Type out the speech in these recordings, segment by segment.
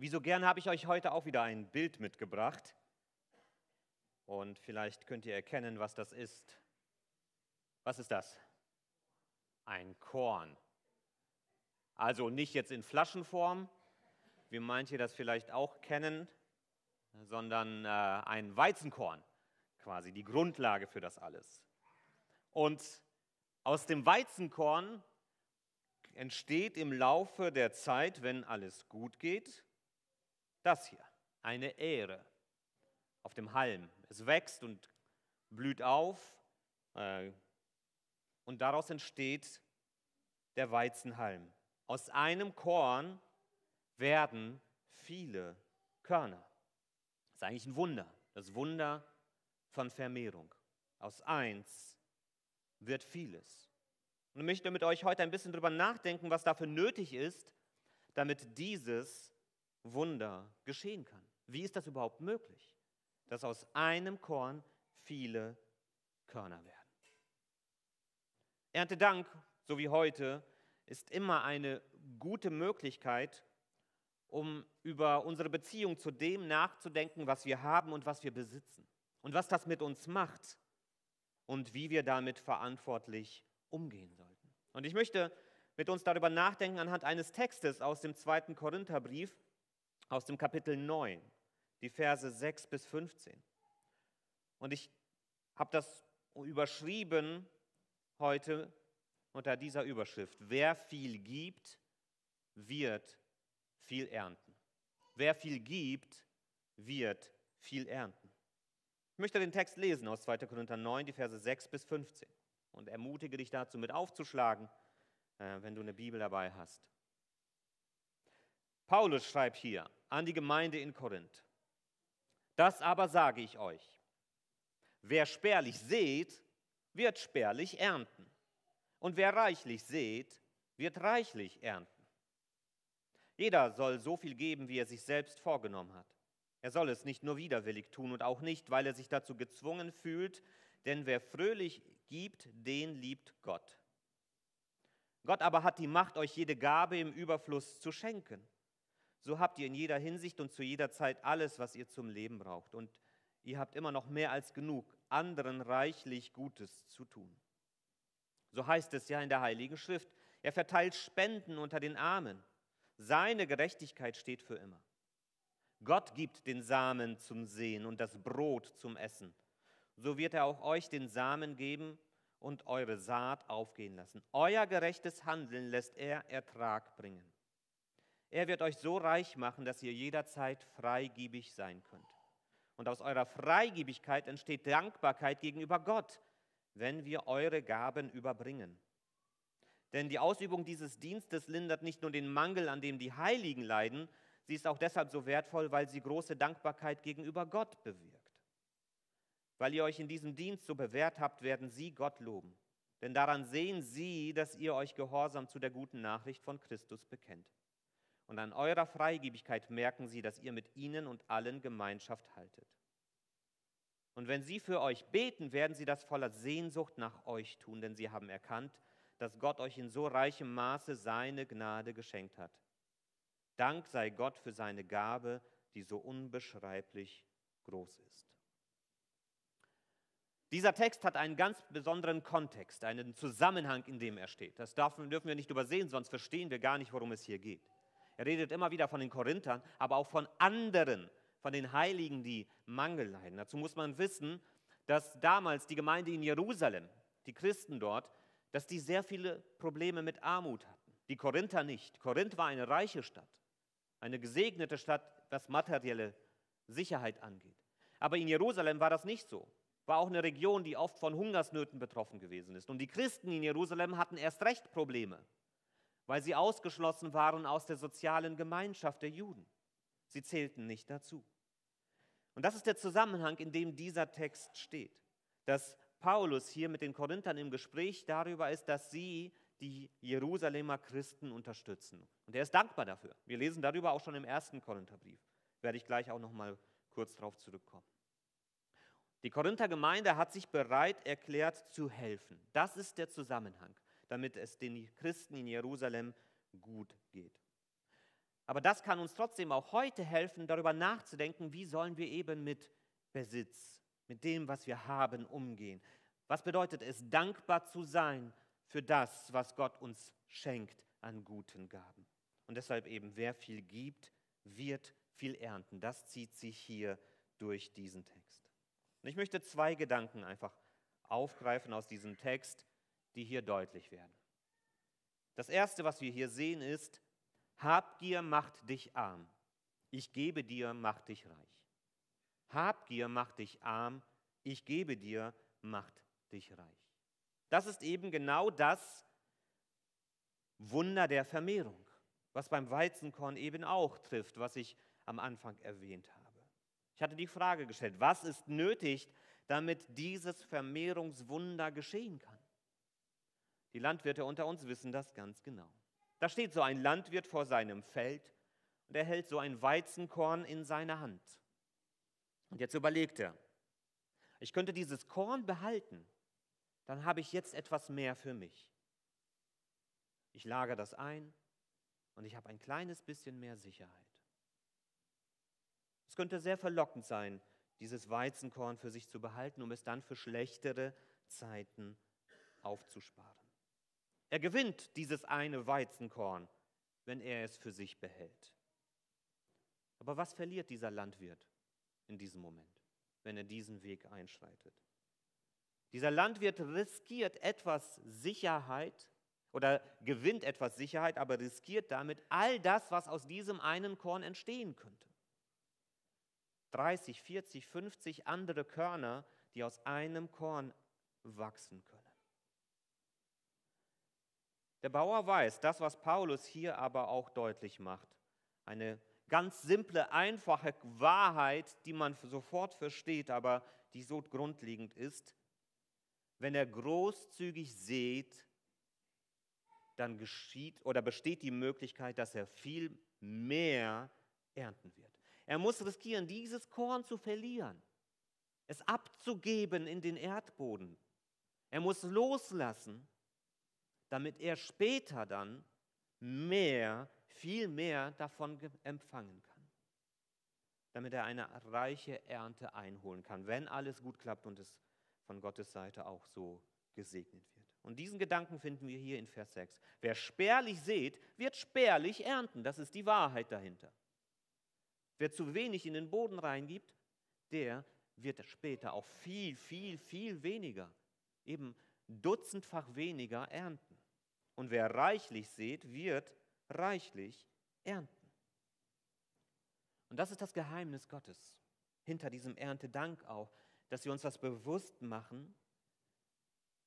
Wie so gerne habe ich euch heute auch wieder ein Bild mitgebracht. Und vielleicht könnt ihr erkennen, was das ist. Was ist das? Ein Korn. Also nicht jetzt in Flaschenform, wie manche das vielleicht auch kennen, sondern äh, ein Weizenkorn, quasi die Grundlage für das alles. Und aus dem Weizenkorn entsteht im Laufe der Zeit, wenn alles gut geht, das hier, eine Ähre auf dem Halm. Es wächst und blüht auf äh, und daraus entsteht der Weizenhalm. Aus einem Korn werden viele Körner. Das ist eigentlich ein Wunder, das Wunder von Vermehrung. Aus eins wird vieles. Und ich möchte mit euch heute ein bisschen darüber nachdenken, was dafür nötig ist, damit dieses Wunder geschehen kann. Wie ist das überhaupt möglich, dass aus einem Korn viele Körner werden? Erntedank, so wie heute, ist immer eine gute Möglichkeit, um über unsere Beziehung zu dem nachzudenken, was wir haben und was wir besitzen und was das mit uns macht und wie wir damit verantwortlich umgehen sollten. Und ich möchte mit uns darüber nachdenken anhand eines Textes aus dem zweiten Korintherbrief, aus dem Kapitel 9, die Verse 6 bis 15. Und ich habe das überschrieben heute unter dieser Überschrift. Wer viel gibt, wird viel ernten. Wer viel gibt, wird viel ernten. Ich möchte den Text lesen aus 2. Korinther 9, die Verse 6 bis 15 und ermutige dich dazu mit aufzuschlagen, äh, wenn du eine Bibel dabei hast. Paulus schreibt hier an die Gemeinde in Korinth. Das aber sage ich euch. Wer spärlich sät, wird spärlich ernten. Und wer reichlich sät, wird reichlich ernten. Jeder soll so viel geben, wie er sich selbst vorgenommen hat. Er soll es nicht nur widerwillig tun und auch nicht, weil er sich dazu gezwungen fühlt, denn wer fröhlich gibt, den liebt Gott. Gott aber hat die Macht, euch jede Gabe im Überfluss zu schenken so habt ihr in jeder Hinsicht und zu jeder Zeit alles, was ihr zum Leben braucht. Und ihr habt immer noch mehr als genug, anderen reichlich Gutes zu tun. So heißt es ja in der Heiligen Schrift. Er verteilt Spenden unter den Armen. Seine Gerechtigkeit steht für immer. Gott gibt den Samen zum Sehen und das Brot zum Essen. So wird er auch euch den Samen geben und eure Saat aufgehen lassen. Euer gerechtes Handeln lässt er Ertrag bringen. Er wird euch so reich machen, dass ihr jederzeit freigebig sein könnt. Und aus eurer Freigebigkeit entsteht Dankbarkeit gegenüber Gott, wenn wir eure Gaben überbringen. Denn die Ausübung dieses Dienstes lindert nicht nur den Mangel, an dem die Heiligen leiden, sie ist auch deshalb so wertvoll, weil sie große Dankbarkeit gegenüber Gott bewirkt. Weil ihr euch in diesem Dienst so bewährt habt, werden sie Gott loben. Denn daran sehen sie, dass ihr euch gehorsam zu der guten Nachricht von Christus bekennt. Und an eurer Freigebigkeit merken sie, dass ihr mit ihnen und allen Gemeinschaft haltet. Und wenn sie für euch beten, werden sie das voller Sehnsucht nach euch tun, denn sie haben erkannt, dass Gott euch in so reichem Maße seine Gnade geschenkt hat. Dank sei Gott für seine Gabe, die so unbeschreiblich groß ist. Dieser Text hat einen ganz besonderen Kontext, einen Zusammenhang, in dem er steht. Das dürfen wir nicht übersehen, sonst verstehen wir gar nicht, worum es hier geht. Er redet immer wieder von den Korinthern, aber auch von anderen, von den Heiligen, die Mangel leiden. Dazu muss man wissen, dass damals die Gemeinde in Jerusalem, die Christen dort, dass die sehr viele Probleme mit Armut hatten. Die Korinther nicht. Korinth war eine reiche Stadt, eine gesegnete Stadt, was materielle Sicherheit angeht. Aber in Jerusalem war das nicht so. War auch eine Region, die oft von Hungersnöten betroffen gewesen ist. Und die Christen in Jerusalem hatten erst recht Probleme weil sie ausgeschlossen waren aus der sozialen Gemeinschaft der Juden. Sie zählten nicht dazu. Und das ist der Zusammenhang, in dem dieser Text steht. Dass Paulus hier mit den Korinthern im Gespräch darüber ist, dass sie die Jerusalemer Christen unterstützen. Und er ist dankbar dafür. Wir lesen darüber auch schon im ersten Korintherbrief. Werde ich gleich auch noch mal kurz darauf zurückkommen. Die Korinther Gemeinde hat sich bereit erklärt zu helfen. Das ist der Zusammenhang damit es den Christen in Jerusalem gut geht. Aber das kann uns trotzdem auch heute helfen, darüber nachzudenken, wie sollen wir eben mit Besitz, mit dem, was wir haben, umgehen. Was bedeutet es, dankbar zu sein für das, was Gott uns schenkt an guten Gaben? Und deshalb eben, wer viel gibt, wird viel ernten. Das zieht sich hier durch diesen Text. Und ich möchte zwei Gedanken einfach aufgreifen aus diesem Text, die hier deutlich werden. Das Erste, was wir hier sehen, ist, Habgier macht dich arm. Ich gebe dir, macht dich reich. Habgier macht dich arm. Ich gebe dir, macht dich reich. Das ist eben genau das Wunder der Vermehrung, was beim Weizenkorn eben auch trifft, was ich am Anfang erwähnt habe. Ich hatte die Frage gestellt, was ist nötig, damit dieses Vermehrungswunder geschehen kann? Die Landwirte unter uns wissen das ganz genau. Da steht so ein Landwirt vor seinem Feld und er hält so ein Weizenkorn in seiner Hand. Und jetzt überlegt er, ich könnte dieses Korn behalten, dann habe ich jetzt etwas mehr für mich. Ich lagere das ein und ich habe ein kleines bisschen mehr Sicherheit. Es könnte sehr verlockend sein, dieses Weizenkorn für sich zu behalten, um es dann für schlechtere Zeiten aufzusparen. Er gewinnt dieses eine Weizenkorn, wenn er es für sich behält. Aber was verliert dieser Landwirt in diesem Moment, wenn er diesen Weg einschreitet? Dieser Landwirt riskiert etwas Sicherheit oder gewinnt etwas Sicherheit, aber riskiert damit all das, was aus diesem einen Korn entstehen könnte. 30, 40, 50 andere Körner, die aus einem Korn wachsen können. Der Bauer weiß, das, was Paulus hier aber auch deutlich macht, eine ganz simple, einfache Wahrheit, die man sofort versteht, aber die so grundlegend ist, wenn er großzügig sät, dann geschieht oder besteht die Möglichkeit, dass er viel mehr ernten wird. Er muss riskieren, dieses Korn zu verlieren, es abzugeben in den Erdboden. Er muss loslassen damit er später dann mehr, viel mehr davon empfangen kann. Damit er eine reiche Ernte einholen kann, wenn alles gut klappt und es von Gottes Seite auch so gesegnet wird. Und diesen Gedanken finden wir hier in Vers 6. Wer spärlich sät, wird spärlich ernten. Das ist die Wahrheit dahinter. Wer zu wenig in den Boden reingibt, der wird später auch viel, viel, viel weniger, eben dutzendfach weniger ernten. Und wer reichlich sät, wird reichlich ernten. Und das ist das Geheimnis Gottes. Hinter diesem Erntedank auch, dass wir uns das bewusst machen,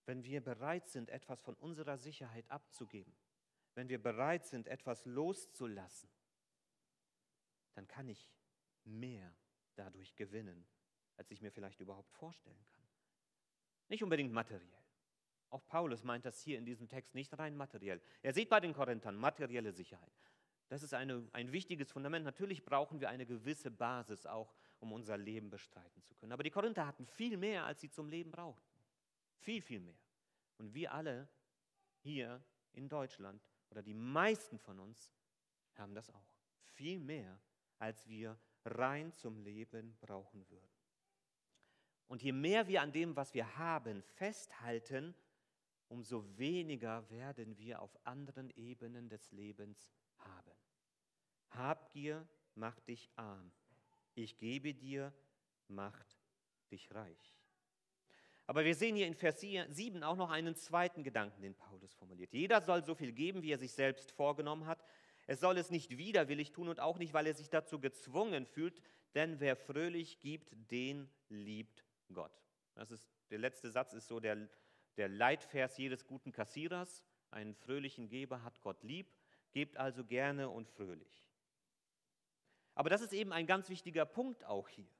wenn wir bereit sind, etwas von unserer Sicherheit abzugeben, wenn wir bereit sind, etwas loszulassen, dann kann ich mehr dadurch gewinnen, als ich mir vielleicht überhaupt vorstellen kann. Nicht unbedingt materiell. Auch Paulus meint das hier in diesem Text nicht rein materiell. Er sieht bei den Korinthern materielle Sicherheit. Das ist eine, ein wichtiges Fundament. Natürlich brauchen wir eine gewisse Basis auch, um unser Leben bestreiten zu können. Aber die Korinther hatten viel mehr, als sie zum Leben brauchten. Viel, viel mehr. Und wir alle hier in Deutschland oder die meisten von uns haben das auch. Viel mehr, als wir rein zum Leben brauchen würden. Und je mehr wir an dem, was wir haben, festhalten, umso weniger werden wir auf anderen Ebenen des Lebens haben. Habgier macht dich arm. Ich gebe dir, macht dich reich. Aber wir sehen hier in Vers 7 auch noch einen zweiten Gedanken, den Paulus formuliert. Jeder soll so viel geben, wie er sich selbst vorgenommen hat. Er soll es nicht widerwillig tun und auch nicht, weil er sich dazu gezwungen fühlt, denn wer fröhlich gibt, den liebt Gott. Das ist, der letzte Satz ist so der der Leitvers jedes guten Kassierers. Einen fröhlichen Geber hat Gott lieb, gebt also gerne und fröhlich. Aber das ist eben ein ganz wichtiger Punkt auch hier.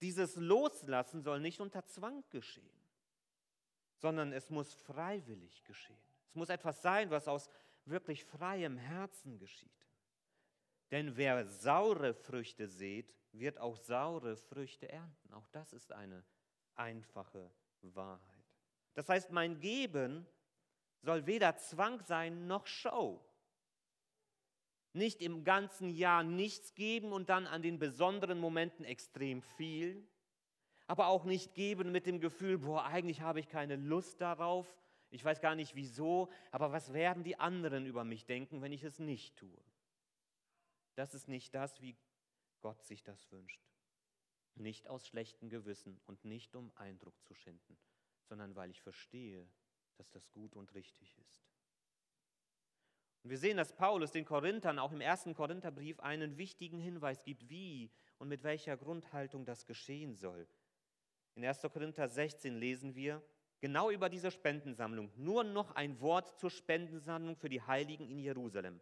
Dieses Loslassen soll nicht unter Zwang geschehen, sondern es muss freiwillig geschehen. Es muss etwas sein, was aus wirklich freiem Herzen geschieht. Denn wer saure Früchte sät, wird auch saure Früchte ernten. Auch das ist eine einfache Wahrheit. Das heißt, mein Geben soll weder Zwang sein noch Show. Nicht im ganzen Jahr nichts geben und dann an den besonderen Momenten extrem viel. Aber auch nicht geben mit dem Gefühl, boah, eigentlich habe ich keine Lust darauf. Ich weiß gar nicht wieso, aber was werden die anderen über mich denken, wenn ich es nicht tue? Das ist nicht das, wie Gott sich das wünscht. Nicht aus schlechtem Gewissen und nicht um Eindruck zu schinden, sondern weil ich verstehe, dass das gut und richtig ist. Und wir sehen, dass Paulus den Korinthern auch im ersten Korintherbrief einen wichtigen Hinweis gibt, wie und mit welcher Grundhaltung das geschehen soll. In 1. Korinther 16 lesen wir genau über diese Spendensammlung. Nur noch ein Wort zur Spendensammlung für die Heiligen in Jerusalem.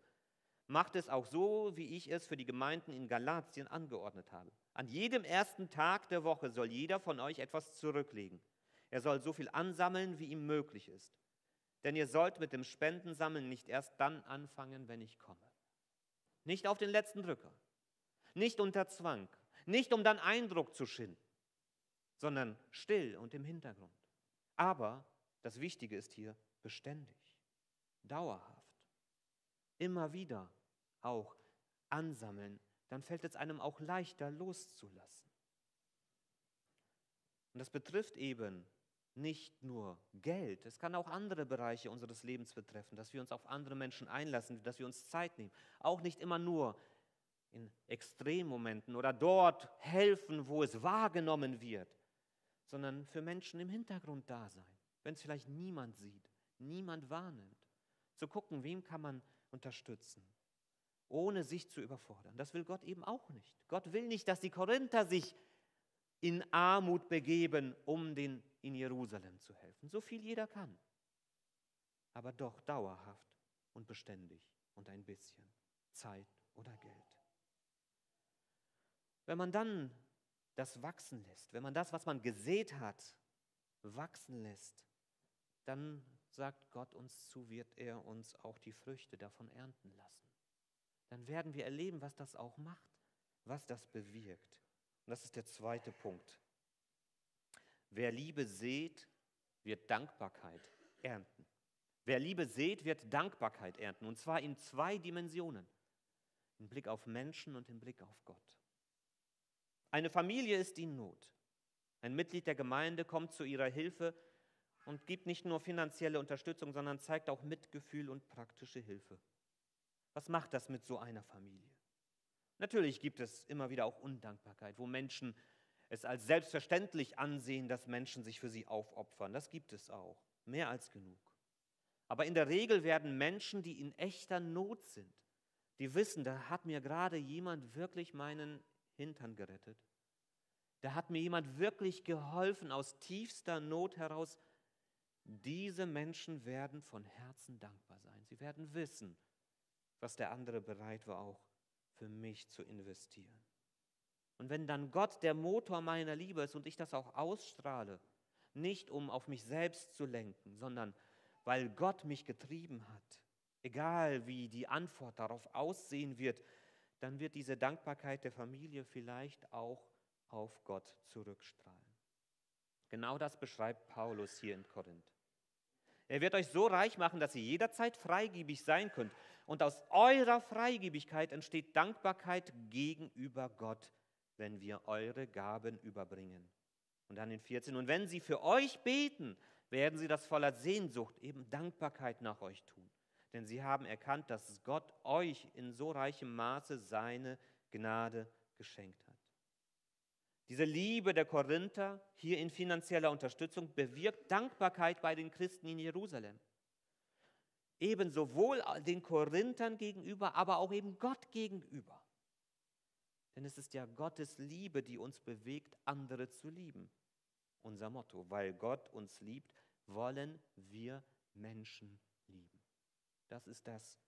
Macht es auch so, wie ich es für die Gemeinden in Galatien angeordnet habe. An jedem ersten Tag der Woche soll jeder von euch etwas zurücklegen. Er soll so viel ansammeln, wie ihm möglich ist. Denn ihr sollt mit dem Spendensammeln nicht erst dann anfangen, wenn ich komme. Nicht auf den letzten Drücker, nicht unter Zwang, nicht um dann Eindruck zu schinden, sondern still und im Hintergrund. Aber das Wichtige ist hier beständig, dauerhaft, immer wieder auch ansammeln, dann fällt es einem auch leichter loszulassen. Und das betrifft eben nicht nur Geld, es kann auch andere Bereiche unseres Lebens betreffen, dass wir uns auf andere Menschen einlassen, dass wir uns Zeit nehmen. Auch nicht immer nur in Extremmomenten oder dort helfen, wo es wahrgenommen wird, sondern für Menschen im Hintergrund da sein, wenn es vielleicht niemand sieht, niemand wahrnimmt. Zu gucken, wem kann man unterstützen, ohne sich zu überfordern. Das will Gott eben auch nicht. Gott will nicht, dass die Korinther sich in Armut begeben, um den in Jerusalem zu helfen. So viel jeder kann. Aber doch dauerhaft und beständig und ein bisschen Zeit oder Geld. Wenn man dann das wachsen lässt, wenn man das, was man gesät hat, wachsen lässt, dann sagt Gott uns zu, wird er uns auch die Früchte davon ernten lassen. Dann werden wir erleben, was das auch macht, was das bewirkt. Und das ist der zweite Punkt. Wer Liebe sät, wird Dankbarkeit ernten. Wer Liebe sät, wird Dankbarkeit ernten. Und zwar in zwei Dimensionen. Im Blick auf Menschen und im Blick auf Gott. Eine Familie ist in Not. Ein Mitglied der Gemeinde kommt zu ihrer Hilfe und gibt nicht nur finanzielle Unterstützung, sondern zeigt auch Mitgefühl und praktische Hilfe. Was macht das mit so einer Familie? Natürlich gibt es immer wieder auch Undankbarkeit, wo Menschen es als selbstverständlich ansehen, dass Menschen sich für sie aufopfern. Das gibt es auch, mehr als genug. Aber in der Regel werden Menschen, die in echter Not sind, die wissen, da hat mir gerade jemand wirklich meinen Hintern gerettet. Da hat mir jemand wirklich geholfen aus tiefster Not heraus. Diese Menschen werden von Herzen dankbar sein. Sie werden wissen, was der andere bereit war auch für mich zu investieren. Und wenn dann Gott der Motor meiner Liebe ist und ich das auch ausstrahle, nicht um auf mich selbst zu lenken, sondern weil Gott mich getrieben hat, egal wie die Antwort darauf aussehen wird, dann wird diese Dankbarkeit der Familie vielleicht auch auf Gott zurückstrahlen. Genau das beschreibt Paulus hier in Korinth. Er wird euch so reich machen, dass ihr jederzeit freigebig sein könnt. Und aus eurer Freigebigkeit entsteht Dankbarkeit gegenüber Gott, wenn wir eure Gaben überbringen. Und dann in 14, und wenn sie für euch beten, werden sie das voller Sehnsucht, eben Dankbarkeit nach euch tun. Denn sie haben erkannt, dass Gott euch in so reichem Maße seine Gnade geschenkt hat. Diese Liebe der Korinther hier in finanzieller Unterstützung bewirkt Dankbarkeit bei den Christen in Jerusalem. Eben sowohl den Korinthern gegenüber, aber auch eben Gott gegenüber. Denn es ist ja Gottes Liebe, die uns bewegt, andere zu lieben. Unser Motto, weil Gott uns liebt, wollen wir Menschen lieben. Das ist das,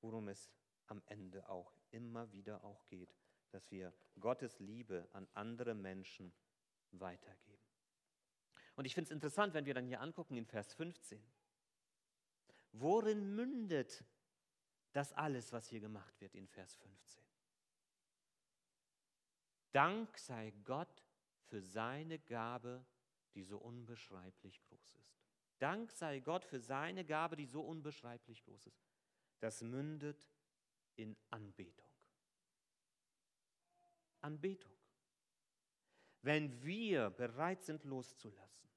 worum es am Ende auch immer wieder auch geht dass wir Gottes Liebe an andere Menschen weitergeben. Und ich finde es interessant, wenn wir dann hier angucken in Vers 15. Worin mündet das alles, was hier gemacht wird in Vers 15? Dank sei Gott für seine Gabe, die so unbeschreiblich groß ist. Dank sei Gott für seine Gabe, die so unbeschreiblich groß ist. Das mündet in Anbetung. Anbetung. Wenn wir bereit sind loszulassen,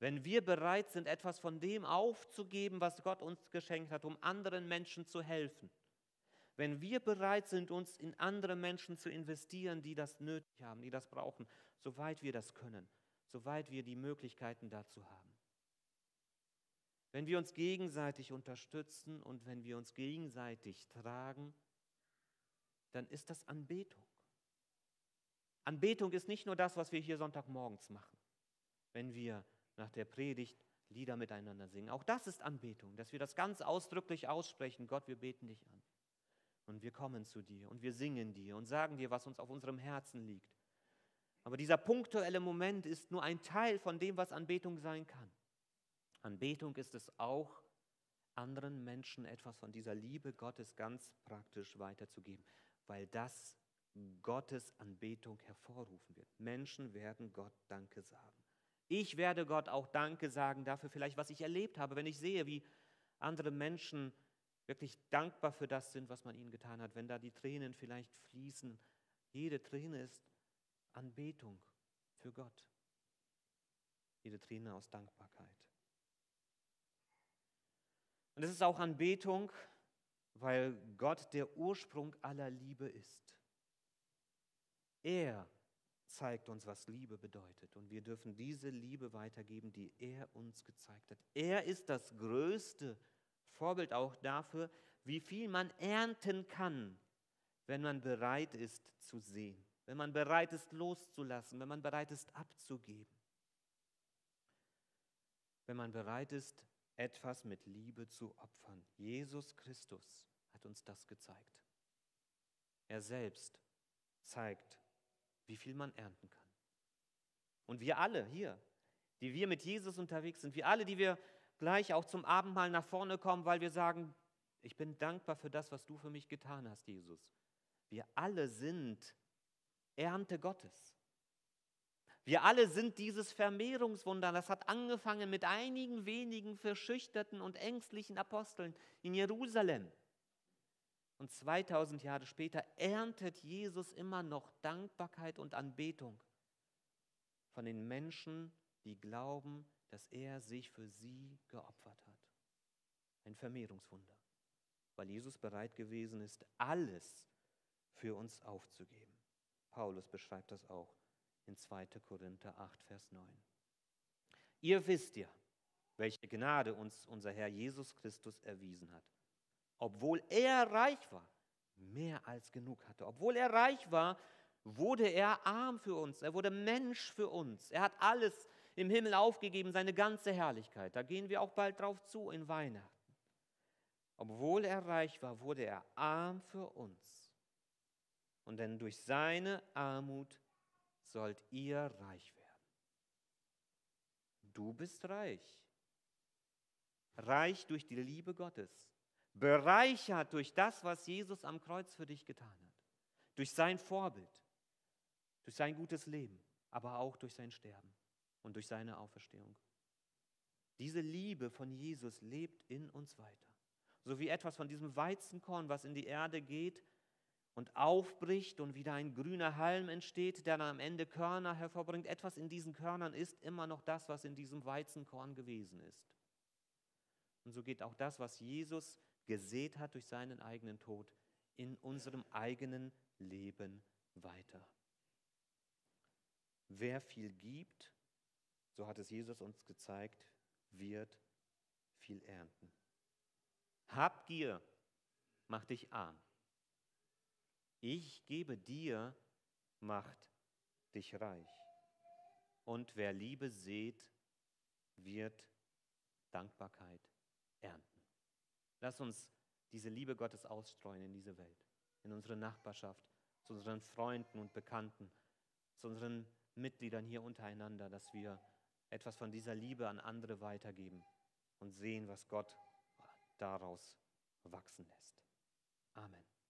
wenn wir bereit sind, etwas von dem aufzugeben, was Gott uns geschenkt hat, um anderen Menschen zu helfen, wenn wir bereit sind, uns in andere Menschen zu investieren, die das nötig haben, die das brauchen, soweit wir das können, soweit wir die Möglichkeiten dazu haben. Wenn wir uns gegenseitig unterstützen und wenn wir uns gegenseitig tragen, dann ist das Anbetung. Anbetung ist nicht nur das, was wir hier Sonntagmorgens machen, wenn wir nach der Predigt Lieder miteinander singen. Auch das ist Anbetung, dass wir das ganz ausdrücklich aussprechen. Gott, wir beten dich an. Und wir kommen zu dir und wir singen dir und sagen dir, was uns auf unserem Herzen liegt. Aber dieser punktuelle Moment ist nur ein Teil von dem, was Anbetung sein kann. Anbetung ist es auch, anderen Menschen etwas von dieser Liebe Gottes ganz praktisch weiterzugeben, weil das Gottes Anbetung hervorrufen wird. Menschen werden Gott Danke sagen. Ich werde Gott auch Danke sagen dafür vielleicht, was ich erlebt habe, wenn ich sehe, wie andere Menschen wirklich dankbar für das sind, was man ihnen getan hat, wenn da die Tränen vielleicht fließen. Jede Träne ist Anbetung für Gott. Jede Träne aus Dankbarkeit. Und es ist auch Anbetung, weil Gott der Ursprung aller Liebe ist. Er zeigt uns, was Liebe bedeutet. Und wir dürfen diese Liebe weitergeben, die er uns gezeigt hat. Er ist das größte Vorbild auch dafür, wie viel man ernten kann, wenn man bereit ist zu sehen, wenn man bereit ist loszulassen, wenn man bereit ist abzugeben, wenn man bereit ist, etwas mit Liebe zu opfern. Jesus Christus hat uns das gezeigt. Er selbst zeigt, wie viel man ernten kann. Und wir alle hier, die wir mit Jesus unterwegs sind, wir alle, die wir gleich auch zum Abendmahl nach vorne kommen, weil wir sagen, ich bin dankbar für das, was du für mich getan hast, Jesus. Wir alle sind Ernte Gottes. Wir alle sind dieses Vermehrungswunder. Das hat angefangen mit einigen wenigen verschüchterten und ängstlichen Aposteln in Jerusalem. Und 2000 Jahre später erntet Jesus immer noch Dankbarkeit und Anbetung von den Menschen, die glauben, dass er sich für sie geopfert hat. Ein Vermehrungswunder, weil Jesus bereit gewesen ist, alles für uns aufzugeben. Paulus beschreibt das auch in 2. Korinther 8, Vers 9. Ihr wisst ja, welche Gnade uns unser Herr Jesus Christus erwiesen hat obwohl er reich war, mehr als genug hatte. Obwohl er reich war, wurde er arm für uns. Er wurde Mensch für uns. Er hat alles im Himmel aufgegeben, seine ganze Herrlichkeit. Da gehen wir auch bald drauf zu in Weihnachten. Obwohl er reich war, wurde er arm für uns. Und denn durch seine Armut sollt ihr reich werden. Du bist reich. Reich durch die Liebe Gottes bereichert durch das, was Jesus am Kreuz für dich getan hat, durch sein Vorbild, durch sein gutes Leben, aber auch durch sein Sterben und durch seine Auferstehung. Diese Liebe von Jesus lebt in uns weiter. So wie etwas von diesem Weizenkorn, was in die Erde geht und aufbricht und wieder ein grüner Halm entsteht, der dann am Ende Körner hervorbringt. Etwas in diesen Körnern ist immer noch das, was in diesem Weizenkorn gewesen ist. Und so geht auch das, was Jesus gesät hat durch seinen eigenen Tod, in unserem eigenen Leben weiter. Wer viel gibt, so hat es Jesus uns gezeigt, wird viel ernten. Habgier macht dich arm. Ich gebe dir, macht dich reich. Und wer Liebe sät, wird Dankbarkeit ernten. Lass uns diese Liebe Gottes ausstreuen in diese Welt, in unsere Nachbarschaft, zu unseren Freunden und Bekannten, zu unseren Mitgliedern hier untereinander, dass wir etwas von dieser Liebe an andere weitergeben und sehen, was Gott daraus wachsen lässt. Amen.